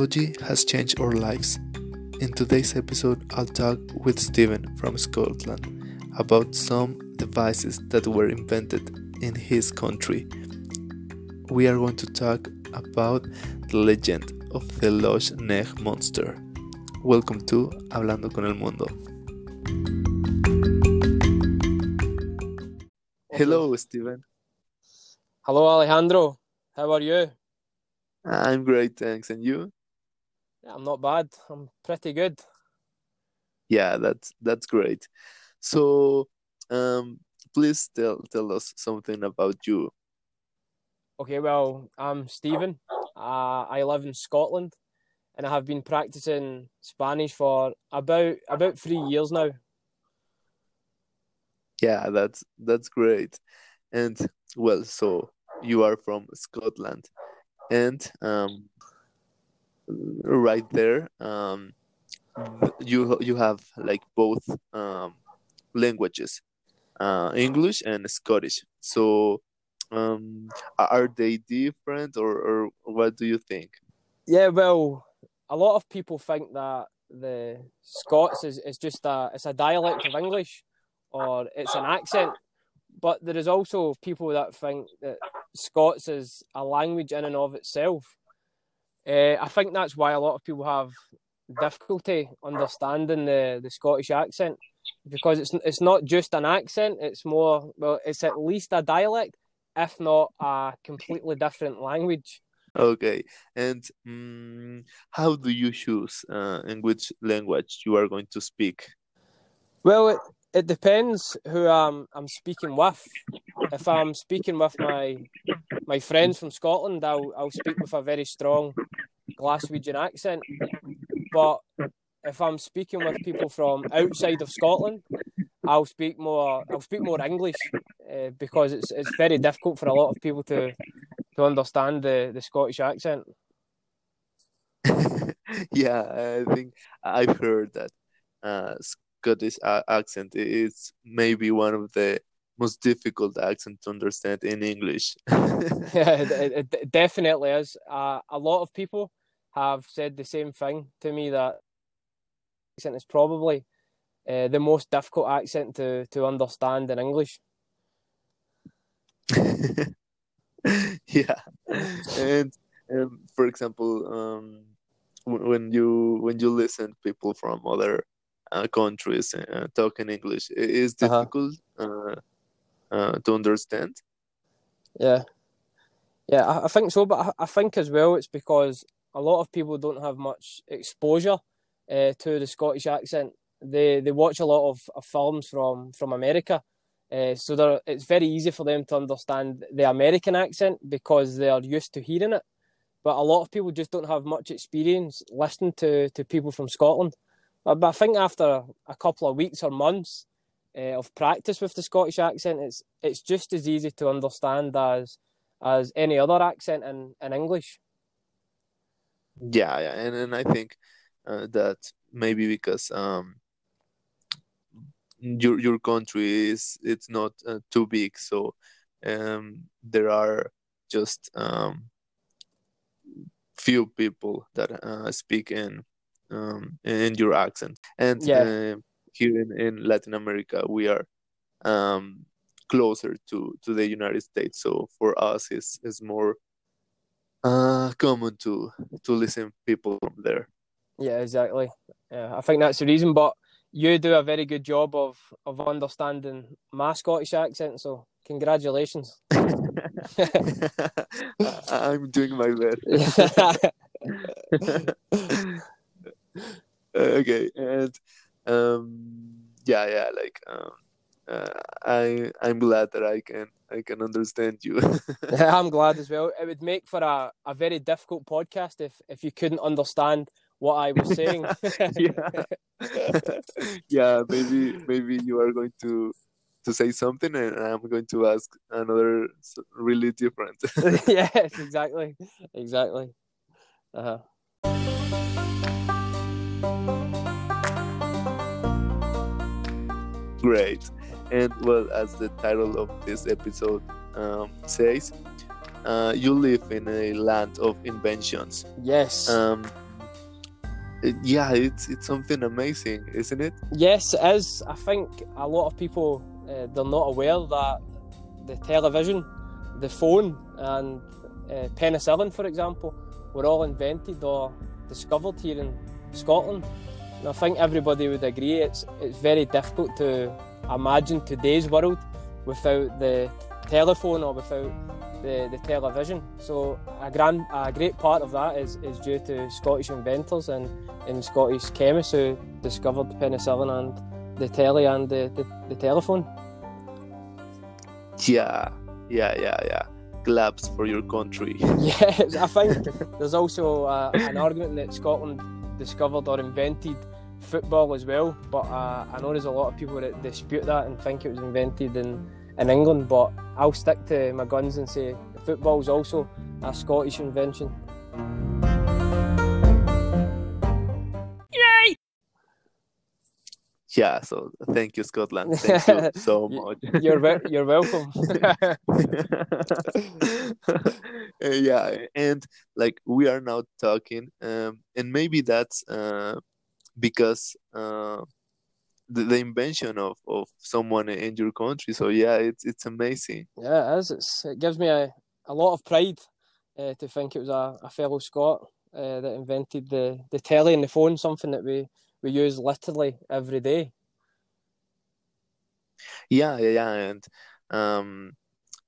Technology has changed our lives. In today's episode, I'll talk with Stephen from Scotland about some devices that were invented in his country. We are going to talk about the legend of the Loch Ness Monster. Welcome to Hablando con el Mundo. Hello, Stephen. Hello, Alejandro. How are you? I'm great, thanks. And you? I'm not bad. I'm pretty good. Yeah, that's that's great. So, um, please tell tell us something about you. Okay, well, I'm Stephen. Uh, I live in Scotland, and I have been practicing Spanish for about about three years now. Yeah, that's that's great. And well, so you are from Scotland, and um, right there, um, you you have like both um, languages, uh, English and Scottish. So, um, are they different, or, or what do you think? Yeah, well, a lot of people think that the Scots is, is just a it's a dialect of English, or it's an accent. But there is also people that think that Scots is a language in and of itself. Uh, I think that's why a lot of people have difficulty understanding the, the Scottish accent because it's it's not just an accent; it's more well, it's at least a dialect, if not a completely different language. Okay, and um, how do you choose uh, in which language you are going to speak? Well, it, depends who I'm I'm speaking with. If I'm speaking with my my friends from Scotland, I'll I'll speak with a very strong Glaswegian accent. But if I'm speaking with people from outside of Scotland, I'll speak more I'll speak more English uh, because it's it's very difficult for a lot of people to to understand the the Scottish accent. yeah, I think I've heard that. Uh, Scottish accent It's maybe one of the most difficult accent to understand in English. yeah, it, it, definitely is. Uh, a lot of people have said the same thing to me that accent is probably uh, the most difficult accent to, to understand in English. yeah, and um, for example, um, when you when you listen people from other uh, countries uh, talking English. It is uh-huh. difficult uh-huh. uh, to understand. Yeah, yeah, I, I think so. But I, I, think as well, it's because a lot of people don't have much exposure uh, to the Scottish accent. They they watch a lot of, of films from from America. Uh, so it's very easy for them to understand the American accent because they are used to hearing it. But a lot of people just don't have much experience listening to, to people from Scotland. But I think after a couple of weeks or months uh, of practice with the Scottish accent, it's it's just as easy to understand as as any other accent in, in English. Yeah, yeah, and and I think uh, that maybe because um your your country is it's not uh, too big, so um there are just um few people that uh, speak in um, in your accent. And yeah. uh, here in, in Latin America, we are um, closer to, to the United States. So for us, it's, it's more uh, common to to listen people from there. Yeah, exactly. Yeah, I think that's the reason. But you do a very good job of of understanding my Scottish accent. So congratulations. I'm doing my best. okay, and um, yeah, yeah, like um, uh, I I'm glad that I can I can understand you. I'm glad as well. It would make for a, a very difficult podcast if if you couldn't understand what I was saying. yeah, yeah, maybe maybe you are going to to say something and I'm going to ask another really different. yes, exactly, exactly. Uh huh. Great. And well, as the title of this episode um, says, uh, you live in a land of inventions. Yes. Um, yeah, it's it's something amazing, isn't it? Yes, it is. I think a lot of people uh, they're not aware that the television, the phone, and uh, penicillin, for example, were all invented or discovered here in Scotland. And I think everybody would agree it's it's very difficult to imagine today's world without the telephone or without the, the television. So a grand a great part of that is, is due to Scottish inventors and, and Scottish chemists who discovered penicillin and the telly and the, the, the telephone. Yeah, yeah, yeah, yeah. Claps for your country. yes, I think there's also uh, an argument that Scotland discovered or invented football as well, but uh, I know there's a lot of people that dispute that and think it was invented in in England, but I'll stick to my guns and say football's also a Scottish invention. Yeah, so thank you, Scotland. Thank you so much. you're you're welcome. yeah, and like we are now talking, um, and maybe that's uh, because uh, the, the invention of, of someone in your country. So yeah, it's it's amazing. Yeah, it is. It's, it gives me a, a lot of pride uh, to think it was a, a fellow Scot uh, that invented the, the telly and the phone, something that we, we use literally every day. Yeah, yeah, yeah, and um,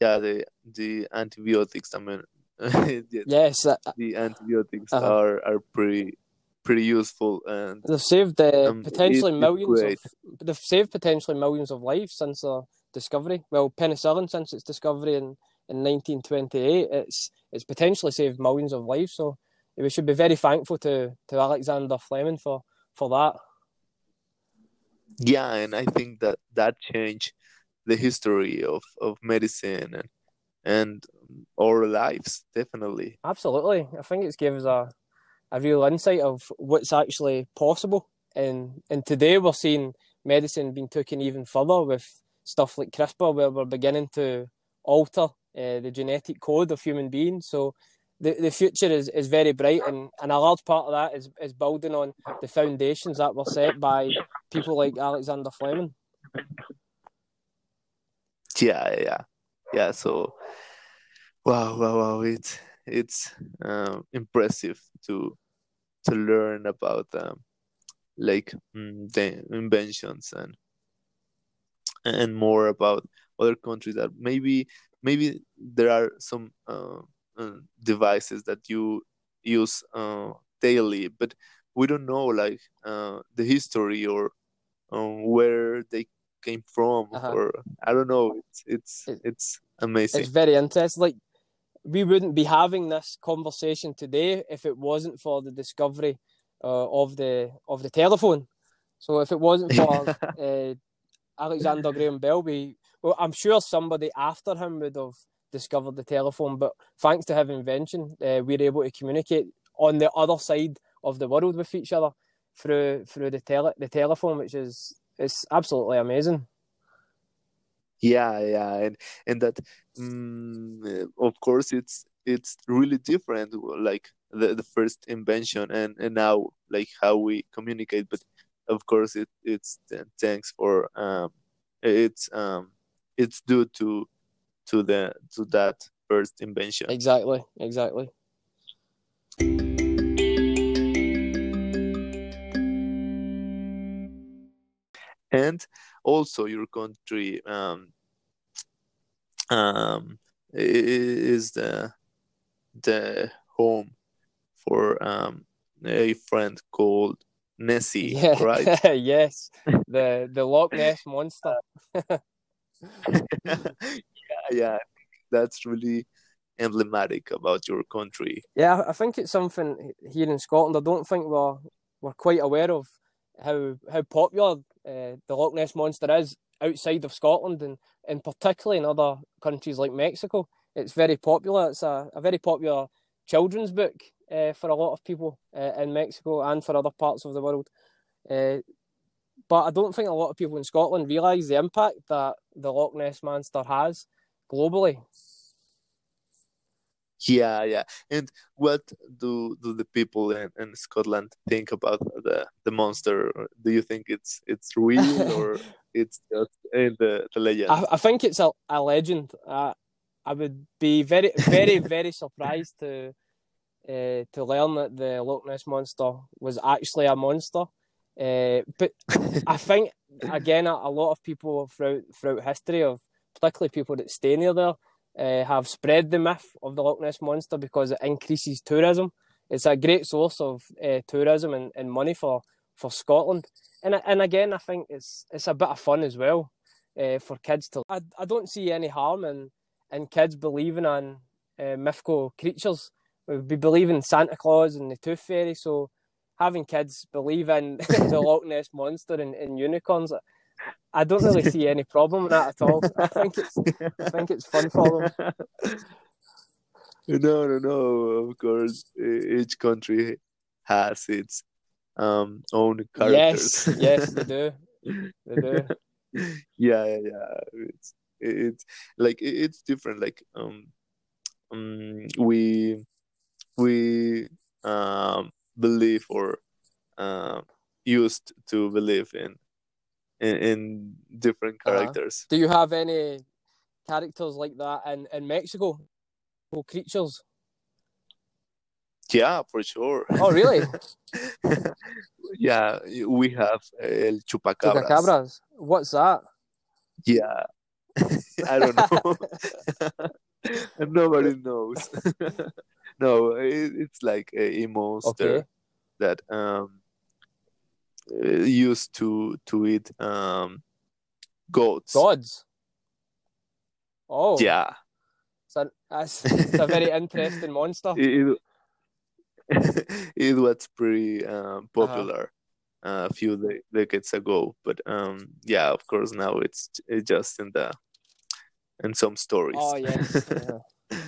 yeah, the the antibiotics. I mean, yes, uh, the antibiotics uh-huh. are are pretty pretty useful and they've saved uh, um, potentially it, millions of they've saved potentially millions of lives since their discovery. Well, penicillin since its discovery in, in 1928, it's it's potentially saved millions of lives. So we should be very thankful to to Alexander Fleming for for that. Yeah, and I think that that changed the history of of medicine and and our lives definitely. Absolutely, I think it's given us a a real insight of what's actually possible. And and today we're seeing medicine being taken even further with stuff like CRISPR, where we're beginning to alter uh, the genetic code of human beings. So the, the future is, is very bright, and, and a large part of that is, is building on the foundations that were set by people like Alexander Fleming. Yeah, yeah, yeah. So, wow, wow, wow! It's it's um, impressive to to learn about um, like mm, the inventions and and more about other countries that maybe maybe there are some uh, uh, devices that you use uh, daily but we don't know like uh, the history or um, where they came from uh-huh. or i don't know it's it's it's amazing it's very interesting like we wouldn't be having this conversation today if it wasn't for the discovery uh, of the of the telephone. So if it wasn't for uh, Alexander Graham Bell, we, well, I'm sure somebody after him would have discovered the telephone. But thanks to his invention, uh, we're able to communicate on the other side of the world with each other through through the tele the telephone, which is it's absolutely amazing yeah yeah and and that um, of course it's it's really different like the, the first invention and and now like how we communicate but of course it it's thanks for um it's um it's due to to the to that first invention exactly exactly and also your country um, um, is the the home for um, a friend called Nessie, yeah. right? yes, the the Loch Ness monster. yeah, that's really emblematic about your country. Yeah, I think it's something here in Scotland. I don't think we're we're quite aware of how how popular uh, the Loch Ness monster is outside of Scotland and, and particularly in other countries like Mexico. It's very popular. It's a, a very popular children's book uh, for a lot of people uh, in Mexico and for other parts of the world. Uh, but I don't think a lot of people in Scotland realise the impact that the Loch Ness monster has globally. Yeah, yeah. And what do do the people in, in Scotland think about the the monster? Do you think it's it's real or it's just in the the legend? I, I think it's a, a legend. I I would be very very very surprised to uh, to learn that the Loch Ness monster was actually a monster. Uh, but I think again a, a lot of people throughout throughout history of particularly people that stay near there uh, have spread the myth of the Loch Ness monster because it increases tourism. It's a great source of uh, tourism and, and money for, for Scotland. And and again, I think it's it's a bit of fun as well uh, for kids to. I, I don't see any harm in in kids believing in mythical creatures. We'd be believing Santa Claus and the Tooth Fairy. So having kids believe in the Loch Ness monster and, and unicorns, I don't really see any problem with that at all. I think it's I think it's fun for them. No, no, no. Of course, each country has its um, own characters. Yes, yes, they do. They do. yeah, yeah, yeah. It's it's like it's different. Like um, um we we um believe or uh, used to believe in in, in different uh-huh. characters. Uh-huh. Do you have any characters like that in, in Mexico? Or creatures? Yeah, for sure. Oh, really? yeah, we have El Chupacabras. Chupacabras? What's that? Yeah, I don't know. Nobody knows. no, it, it's like a monster okay. that um used to to eat um, goats. Gods. Oh. Yeah. That's it's a very interesting monster. It, it was pretty um, popular uh-huh. uh, a few de- decades ago, but um, yeah, of course now it's, it's just in the in some stories. Oh yes. Yeah.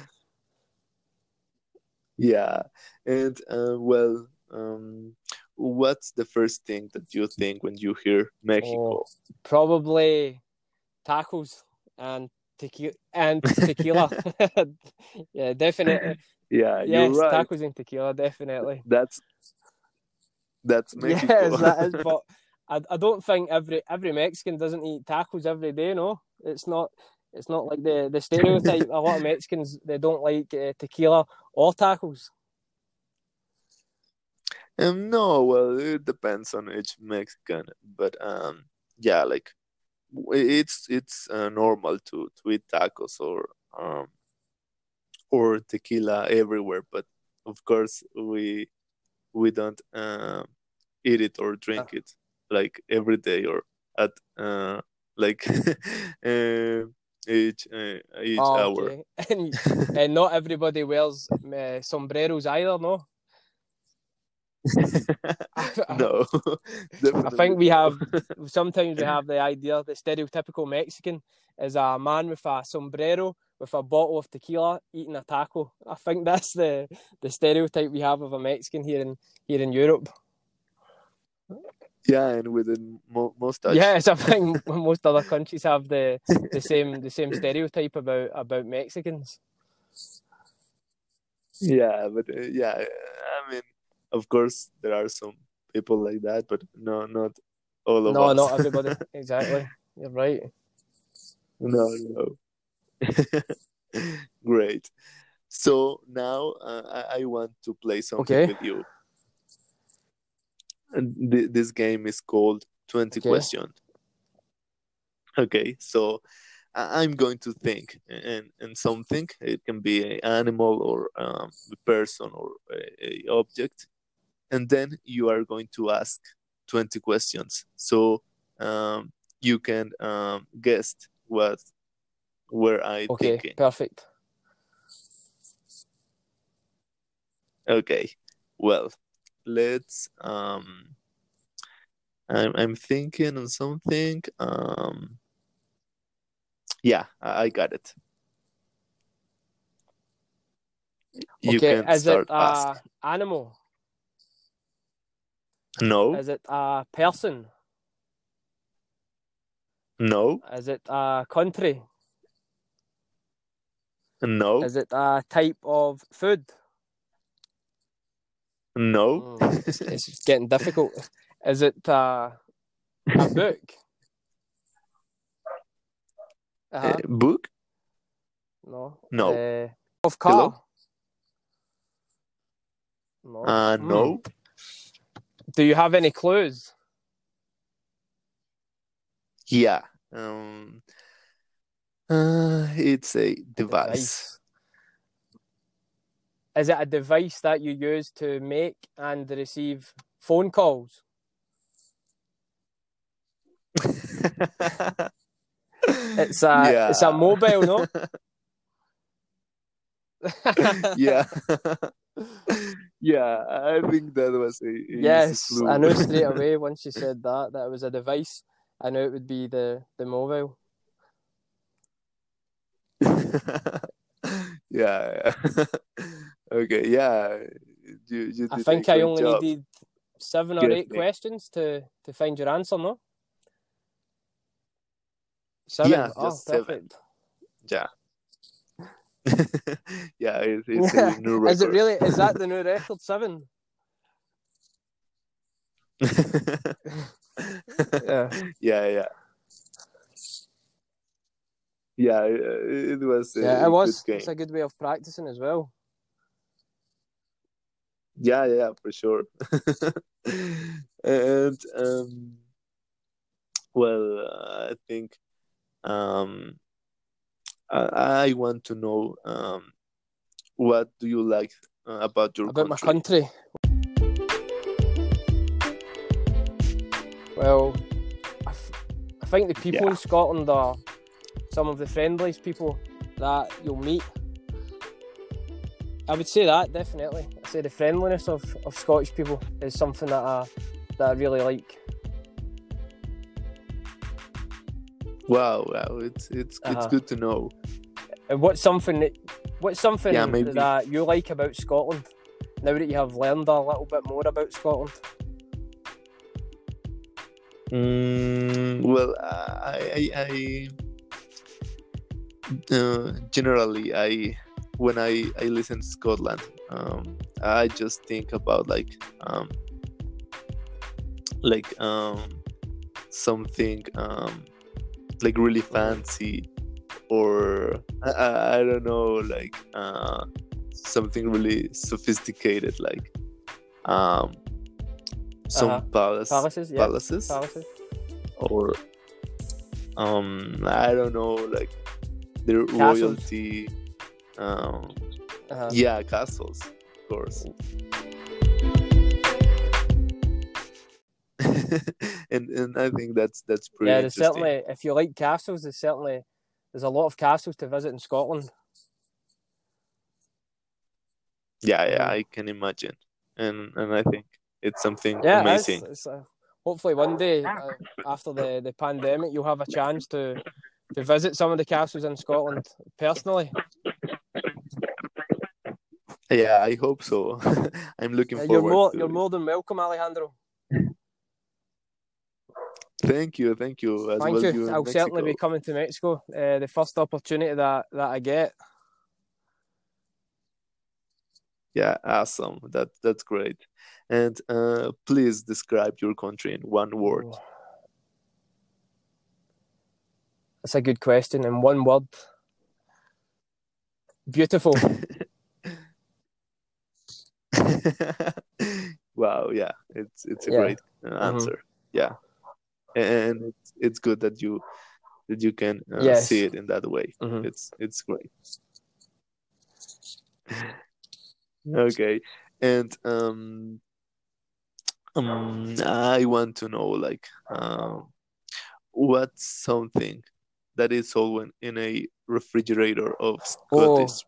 yeah, and uh, well, um, what's the first thing that you think when you hear Mexico? Oh, probably tacos and tequila and tequila. yeah, definitely. Yeah, yes, right. tacos and tequila, definitely. That's that's Mexico. Yes, that is. But I, I don't think every every Mexican doesn't eat tacos every day. No, it's not. It's not like the the stereotype. a lot of Mexicans they don't like uh, tequila or tacos. Um, no, well, it depends on each Mexican, but um, yeah, like it's it's uh, normal to to eat tacos or um or tequila everywhere, but of course we we don't uh, eat it or drink it like every day or at uh like uh, each uh, each oh, hour. Okay. and, and not everybody wears uh, sombreros either, no. no. I think we have sometimes we have the idea the stereotypical Mexican is a man with a sombrero with a bottle of tequila eating a taco. I think that's the the stereotype we have of a Mexican here in here in Europe. Yeah, and within mo- most yes, I think most other countries have the the same the same stereotype about about Mexicans. Yeah, but uh, yeah, I mean, of course there are some people like that, but no, not all of no, us. No, not everybody. exactly. You're right. No, no. Great. So now uh, I, I want to play something okay. with you. And th- this game is called 20 okay. Questions. Okay, so I'm going to think and, and something. It can be an animal or um, a person or a, a object and then you are going to ask 20 questions. So um, you can um, guess what were i okay thinking perfect. Okay well let's um i'm, I'm thinking on something um yeah i got it. You okay, can is start it uh, animal no. Is it a person? No. Is it a country? No. Is it a type of food? No. Mm, it's, it's getting difficult. Is it uh, a book? Uh-huh. Uh, book? No. No. Uh, of car? Hello? No. Uh, Hmm. no. Do you have any clues? Yeah. Um, uh, it's a device. Is it a device that you use to make and receive phone calls? It's a it's a mobile, no? yeah. yeah, I think that was a, a yes. I know straight away once you said that that it was a device. I knew it would be the the mobile. yeah, okay, yeah. You, you I think I only job. needed seven or Good eight thing. questions to to find your answer, no? Seven. Oh, yeah, oh, just seven. Yeah. Yeah, it, it's a new record. Is it really? Is that the new record? Seven. Yeah. yeah, yeah. Yeah, it, was a Yeah, it was. good It's a good way of practicing as well. Yeah, yeah, for sure. and um, well, I think um, I, I want to know um, what do you like uh, about your About my country? country. Well, I, f- I think the people Yeah. in Scotland are some of the friendliest people that you'll meet. I would say that definitely. I say the friendliness of, of Scottish people is something that I that I really like. Wow, wow, it's it's it's Uh-huh. good to know. And what's something that what's something Yeah, that you like about Scotland? Now that you have learned a little bit more about Scotland. Mm, well, I, I, I uh, generally I when I I listen to Scotland, um, I just think about like um, like um, something um, like really fancy, or I, I, don't know, like uh, something really sophisticated, like um, some Uh-huh. palace Palaces, yeah. palaces Palaces. or um I don't know like their Castles. royalty um Uh-huh. yeah castles of course and and I think that's that's pretty yeah, there's certainly if you like castles, there's certainly there's a lot of castles to visit in Scotland. yeah yeah Mhm. I can imagine and and I think it's something Yeah, amazing It's, it's, uh, hopefully one day uh, after the, the pandemic, you'll have a chance to to visit some of the castles in Scotland personally. yeah I hope so I'm looking Uh, forward you're more to you're more than welcome, Alejandro. Thank you thank you as Thank well you. in I'll certainly be coming to Mexico uh, the first opportunity that, that I get. Yeah, awesome. That that's great. And uh, please describe your country in one word. That's a good question. In one word, beautiful. wow, yeah, it's it's a Yeah. great uh, answer. Yeah, and it's it's good that you that you can uh, Yes. see it in that way. Mhm. It's it's great. okay, and um, um, I want to know like um, what's something that is always in a refrigerator of Oh, Scottish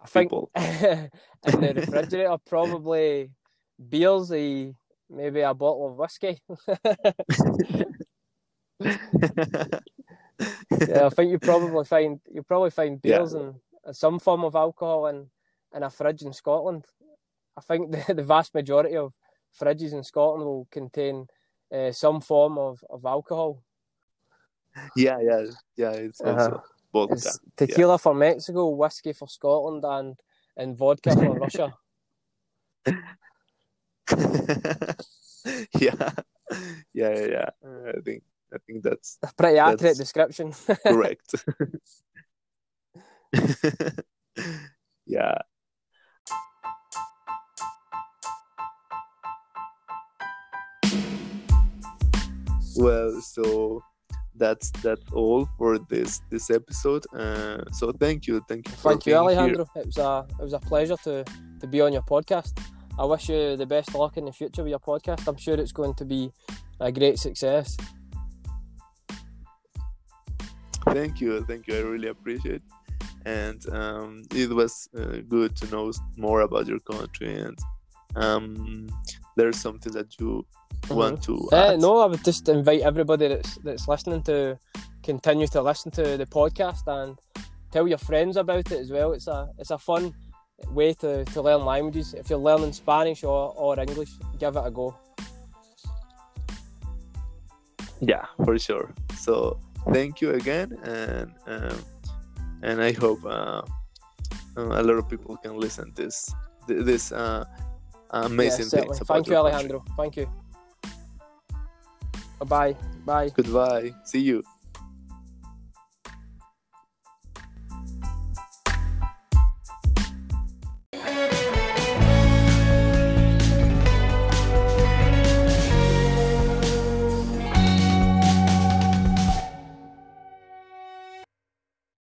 I think people. in the refrigerator probably beers, a maybe a bottle of whiskey. yeah, I think you probably find you probably find Yeah. beers and some form of alcohol in in a fridge in Scotland. I think the, the vast majority of fridges in Scotland will contain uh, some form of, of alcohol. yeah, yeah, yeah. It's Uh-huh. also vodka. It's tequila for Mexico, whiskey for Scotland, and and vodka for Russia. yeah, yeah, yeah, yeah. I think I think that's A pretty accurate That's- description. correct. yeah. Well, so that's that's all for this this episode. Uh, so thank you, thank you. Thank you, being here. Alejandro. It was a it was a pleasure to to be on your podcast. I wish you the best luck in the future with your podcast. I'm sure it's going to be a great success. Thank you, thank you. I really appreciate. It. and um, it was uh, good to know more about your country and um, there's something that you want to Uh, no, I would just invite everybody that's that's listening to continue to listen to the podcast and tell your friends about it as well. It's a it's a fun way to, to learn languages. If you're learning Spanish or, or English, give it a go. Yeah, for sure. So thank you again, and um, and I hope uh, a lot of people can listen to this this uh, amazing Yeah, things Thank you, your country. Alejandro. Thank you. Bye bye. Bye. Goodbye. See you.